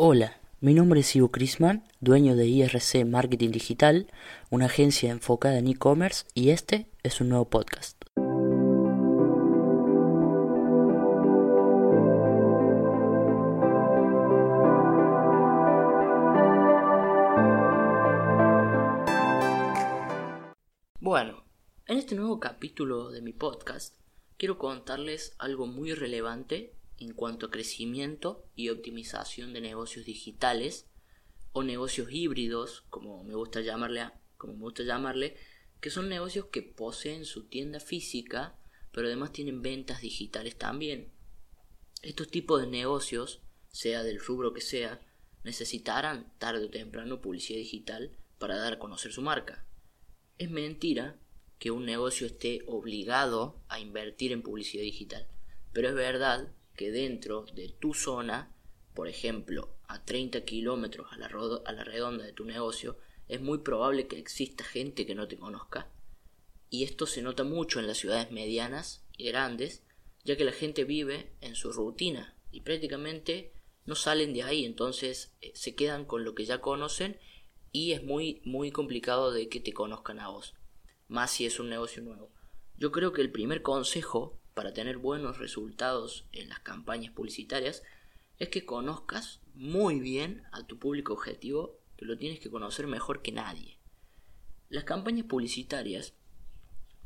Hola, mi nombre es Ivo Crisman, dueño de IRC Marketing Digital, una agencia enfocada en e-commerce y este es un nuevo podcast. Bueno, en este nuevo capítulo de mi podcast quiero contarles algo muy relevante en cuanto a crecimiento y optimización de negocios digitales o negocios híbridos, como me gusta llamarle, como me gusta llamarle, que son negocios que poseen su tienda física, pero además tienen ventas digitales también. Estos tipos de negocios, sea del rubro que sea, necesitarán tarde o temprano publicidad digital para dar a conocer su marca. Es mentira que un negocio esté obligado a invertir en publicidad digital, pero es verdad que dentro de tu zona, por ejemplo, a 30 kilómetros a la, redonda de tu negocio, es muy probable que exista gente que no te conozca. Y esto se nota mucho en las ciudades medianas y grandes, ya que la gente vive en su rutina y prácticamente no salen de ahí, entonces eh, se quedan con lo que ya conocen y es muy muy complicado de que te conozcan a vos, más si es un negocio nuevo. Yo creo que el primer consejo para tener buenos resultados en las campañas publicitarias es que conozcas muy bien a tu público objetivo, que lo tienes que conocer mejor que nadie. Las campañas publicitarias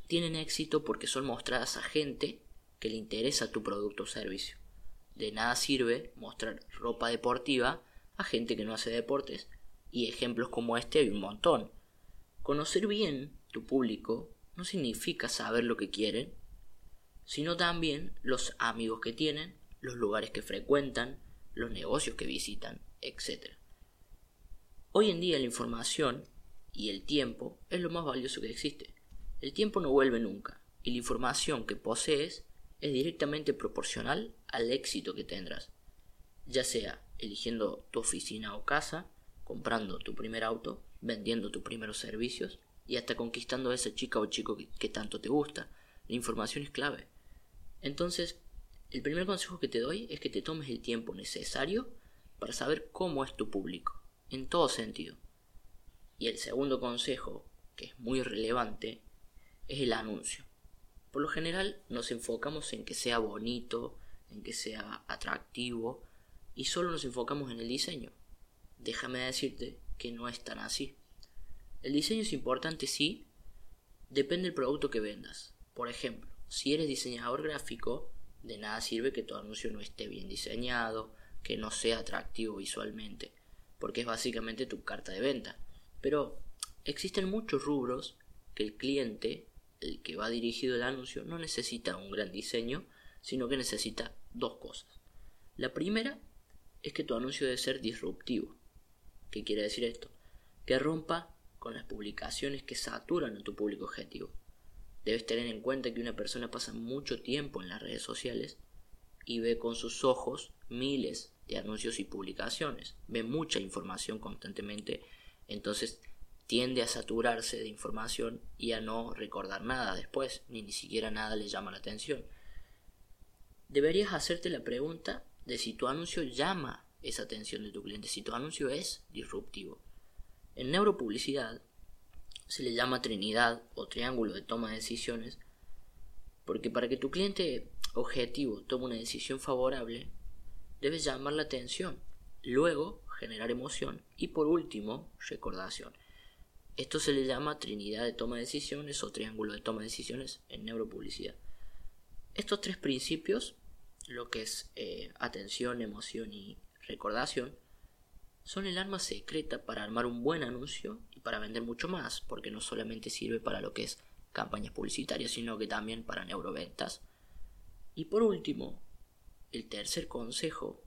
tienen éxito porque son mostradas a gente que le interesa tu producto o servicio. De nada sirve mostrar ropa deportiva a gente que no hace deportes, y ejemplos como este hay un montón. Conocer bien tu público no significa saber lo que quieren sino también los amigos que tienen, los lugares que frecuentan, los negocios que visitan, etc. Hoy en día la información y el tiempo es lo más valioso que existe. El tiempo no vuelve nunca y la información que posees es directamente proporcional al éxito que tendrás, ya sea eligiendo tu oficina o casa, comprando tu primer auto, vendiendo tus primeros servicios y hasta conquistando a esa chica o chico que, que tanto te gusta. La información es clave. Entonces, el primer consejo que te doy es que te tomes el tiempo necesario para saber cómo es tu público, en todo sentido. Y el segundo consejo, que es muy relevante, es el anuncio. Por lo general nos enfocamos en que sea bonito, en que sea atractivo, y solo nos enfocamos en el diseño. Déjame decirte que no es tan así. El diseño es importante, sí, depende del producto que vendas. Por ejemplo, si eres diseñador gráfico, de nada sirve que tu anuncio no esté bien diseñado, que no sea atractivo visualmente, porque es básicamente tu carta de venta. Pero existen muchos rubros que el cliente, el que va dirigido el anuncio, no necesita un gran diseño, sino que necesita dos cosas. La primera es que tu anuncio debe ser disruptivo. ¿Qué quiere decir esto? Que rompa con las publicaciones que saturan a tu público objetivo. Debes tener en cuenta que una persona pasa mucho tiempo en las redes sociales y ve con sus ojos miles de anuncios y publicaciones, ve mucha información constantemente, entonces tiende a saturarse de información y a no recordar nada después, ni ni siquiera nada le llama la atención. Deberías hacerte la pregunta de si tu anuncio llama esa atención de tu cliente, si tu anuncio es disruptivo. En neuropublicidad se le llama trinidad o triángulo de toma de decisiones, porque para que tu cliente objetivo tome una decisión favorable, debes llamar la atención, luego generar emoción y por último recordación. Esto se le llama trinidad de toma de decisiones o triángulo de toma de decisiones en neuropublicidad. Estos tres principios, lo que es eh, atención, emoción y recordación, son el arma secreta para armar un buen anuncio para vender mucho más, porque no solamente sirve para lo que es campañas publicitarias, sino que también para neuroventas. Y por último, el tercer consejo.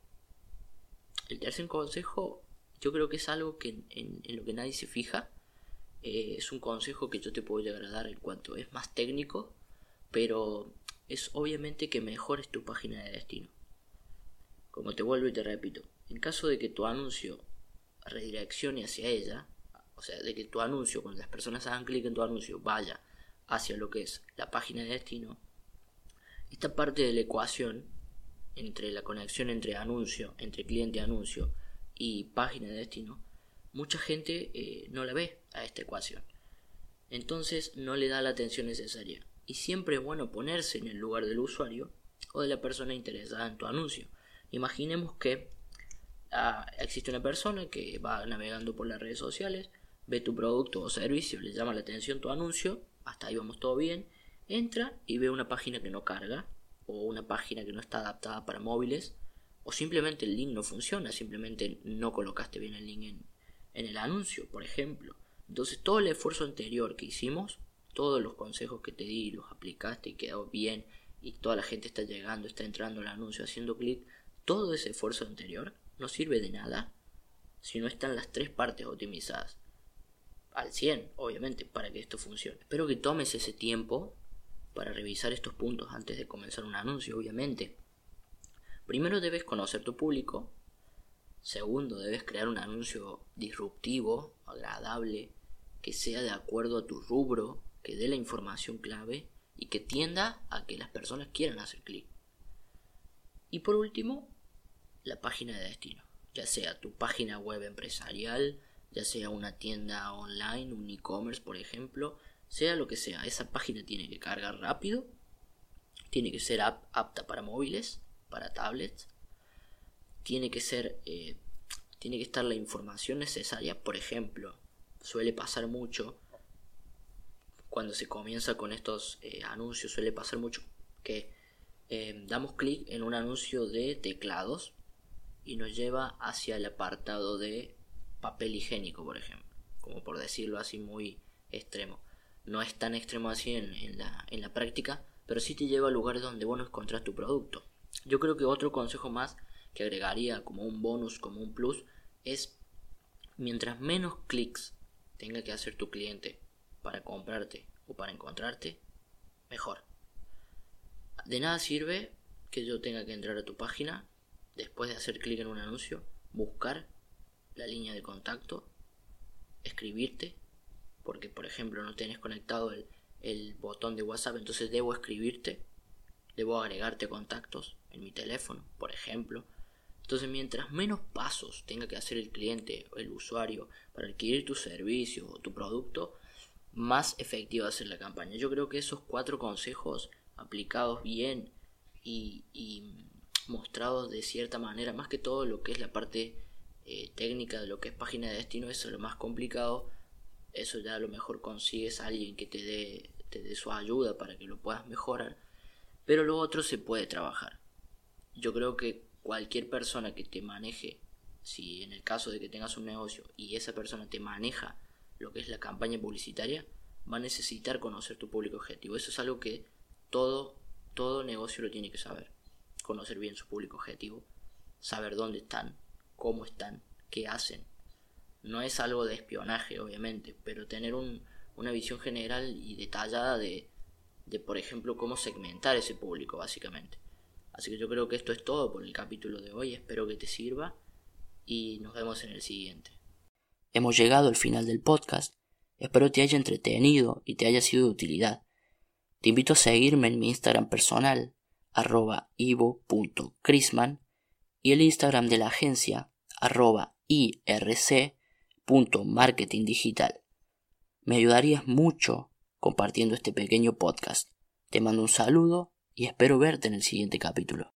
El tercer consejo yo creo que es algo que en, lo que nadie se fija. Eh, es un consejo que yo te puedo llegar a dar en cuanto es más técnico, pero es obviamente que mejores tu página de destino. Como te vuelvo y te repito, en caso de que tu anuncio redireccione hacia ella, o sea, de que tu anuncio, cuando las personas hagan clic en tu anuncio, vaya hacia lo que es la página de destino, esta parte de la ecuación entre la conexión entre anuncio, entre cliente anuncio y página de destino, mucha gente eh, no la ve a esta ecuación. Entonces no le da la atención necesaria. Y siempre es bueno ponerse en el lugar del usuario o de la persona interesada en tu anuncio. Imaginemos que ah, existe una persona que va navegando por las redes sociales, ve tu producto o servicio, le llama la atención tu anuncio, hasta ahí vamos todo bien, entra y ve una página que no carga o una página que no está adaptada para móviles o simplemente el link no funciona, simplemente no colocaste bien el link en, en el anuncio, por ejemplo. Entonces todo el esfuerzo anterior que hicimos, todos los consejos que te di, los aplicaste y quedó bien y toda la gente está llegando, está entrando al anuncio, haciendo clic, todo ese esfuerzo anterior no sirve de nada si no están las tres partes optimizadas. Al 100, obviamente, para que esto funcione. Espero que tomes ese tiempo para revisar estos puntos antes de comenzar un anuncio, obviamente. Primero debes conocer tu público. Segundo, debes crear un anuncio disruptivo, agradable, que sea de acuerdo a tu rubro, que dé la información clave y que tienda a que las personas quieran hacer clic. Y por último, la página de destino, ya sea tu página web empresarial, ya sea una tienda online, un e-commerce por ejemplo, sea lo que sea, esa página tiene que cargar rápido, tiene que ser apta para móviles, para tablets, tiene que ser, eh, tiene que estar la información necesaria, por ejemplo, suele pasar mucho cuando se comienza con estos eh, anuncios, suele pasar mucho que eh, damos clic en un anuncio de teclados y nos lleva hacia el apartado de papel higiénico, por ejemplo, como por decirlo así muy extremo. No es tan extremo así en, la, en la práctica, pero sí te lleva a lugares donde vos no tu producto. Yo creo que otro consejo más que agregaría como un bonus, como un plus, es mientras menos clics tenga que hacer tu cliente para comprarte o para encontrarte, mejor. De nada sirve que yo tenga que entrar a tu página después de hacer clic en un anuncio, buscar la línea de contacto, escribirte, porque por ejemplo no tenés conectado el, el botón de WhatsApp, entonces debo escribirte, debo agregarte contactos en mi teléfono, por ejemplo. Entonces mientras menos pasos tenga que hacer el cliente o el usuario para adquirir tu servicio o tu producto, más efectiva va a ser la campaña. Yo creo que esos cuatro consejos aplicados bien y, y mostrados de cierta manera, más que todo lo que es la parte eh, técnica de lo que es página de destino, eso es lo más complicado. Eso ya a lo mejor consigues a alguien que te dé, te dé su ayuda para que lo puedas mejorar. Pero lo otro se puede trabajar. Yo creo que cualquier persona que te maneje, si en el caso de que tengas un negocio y esa persona te maneja lo que es la campaña publicitaria, va a necesitar conocer tu público objetivo. Eso es algo que todo, todo negocio lo tiene que saber conocer bien su público objetivo, saber dónde están, cómo están, qué hacen. No es algo de espionaje, obviamente, pero tener una visión general y detallada de, por ejemplo, cómo segmentar ese público, básicamente. Así que yo creo que esto es todo por el capítulo de hoy, espero que te sirva y nos vemos en el siguiente. Hemos llegado al final del podcast, espero te haya entretenido y te haya sido de utilidad. Te invito a seguirme en mi Instagram personal, arroba ivo.crisman y el Instagram de la agencia arroba irc.marketingdigital. Me ayudarías mucho compartiendo este pequeño podcast. Te mando un saludo y espero verte en el siguiente capítulo.